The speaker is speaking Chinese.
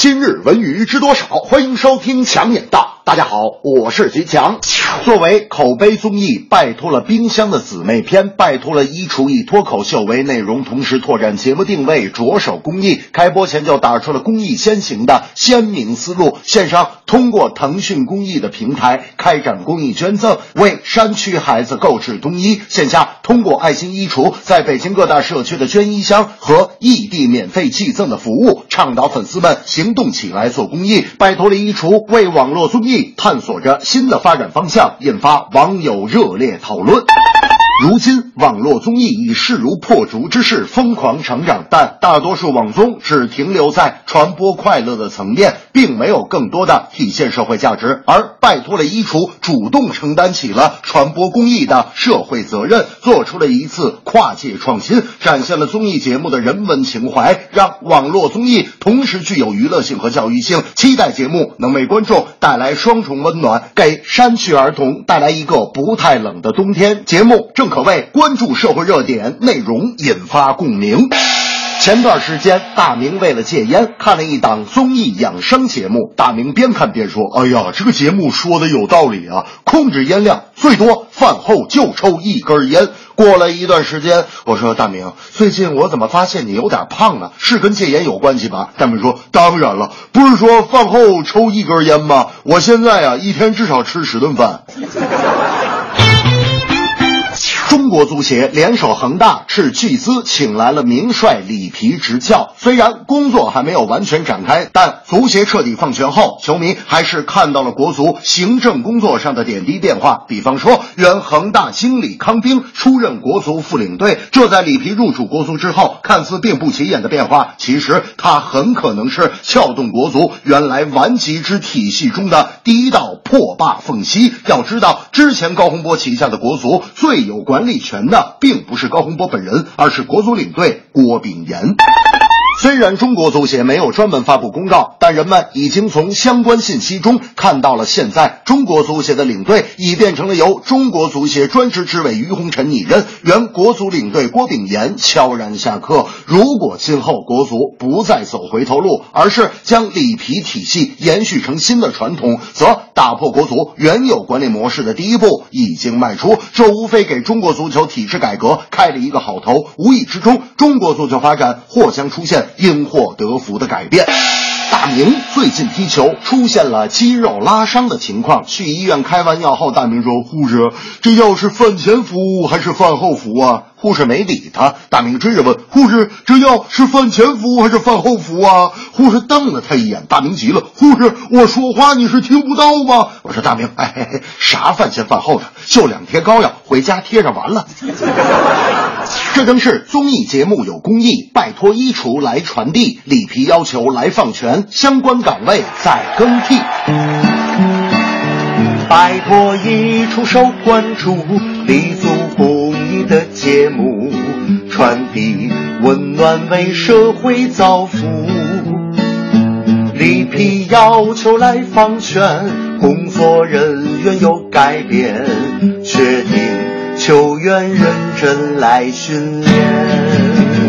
今日文娱知多少？欢迎收听强眼道。大家好，我是徐强。作为口碑综艺，拜托了冰箱的姊妹篇，拜托了衣橱以脱口秀为内容，同时拓展节目定位，着手公益。开播前就打出了公益先行的鲜明思路。线上通过腾讯公益的平台开展公益捐赠，为山区孩子购置冬衣；线下通过爱心衣橱，在北京各大社区的捐衣箱和异地免费寄赠的服务，倡导粉丝们行动起来做公益。拜托了衣橱为网络综艺探索着新的发展方向，引发网友热烈讨论。如今，网络综艺以势如破竹之势疯狂成长，但大多数网综只停留在传播快乐的层面，并没有更多的体现社会价值。而拜托了衣橱主动承担起了传播公益的社会责任，做出了一次跨界创新，展现了综艺节目的人文情怀，让网络综艺同时具有娱乐性和教育性。期待节目能为观众带来双重温暖，给山区儿童带来一个不太冷的冬天。节目正可谓关注社会热点，内容引发共鸣。前段时间，大明为了戒烟，看了一档综艺养生节目。大明边看边说：“哎呀，这个节目说的有道理啊！控制烟量，最多饭后就抽一根烟。”过了一段时间，我说：“大明，最近我怎么发现你有点胖了？是跟戒烟有关系吧？”大明说：“当然了，不是说饭后抽一根烟吗？我现在啊，一天至少吃十顿饭。”中国足协联手恒大斥巨资请来了名帅里皮执教，虽然工作还没有完全展开，但足协彻底放权后，球迷还是看到了国足行政工作上的点滴变化。比方说，原恒大经理康兵出任国足副领队，这在里皮入主国足之后，看似并不起眼的变化，其实他很可能是撬动国足原来顽疾之体系中的第一道破坝缝隙。要知道，之前高洪波旗下的国足最有。管理权的并不是高洪波本人，而是国足领队郭炳炎。虽然中国足协没有专门发布公告，但人们已经从相关信息中看到了，现在中国足协的领队已变成了由中国足协专职执委于洪臣拟任，原国足领队郭炳炎悄然下课。如果今后国足不再走回头路，而是将里皮体系延续成新的传统，则打破国足原有管理模式的第一步已经迈出。这无非给中国足球体制改革开了一个好头，无意之中，中国足球发展或将出现。因祸得福的改变。大明最近踢球出现了肌肉拉伤的情况，去医院开完药后，大明说：“护士，这药是饭前服还是饭后服啊？”护士没理他。大明追着问：“护士，这药是饭前服还是饭后服啊？”护士瞪了他一眼。大明急了：“护士，我说话你是听不到吗？”我说：“大明，哎，啥饭前饭后的？就两贴膏药，回家贴上完了。”这正是综艺节目有公益，拜托衣橱来传递，里皮要求来放权，相关岗位在更替。拜托衣橱受关注，立足公益的节目，传递温暖为社会造福。里皮要求来放权，工作人员有改变，确定。球员人春来训练。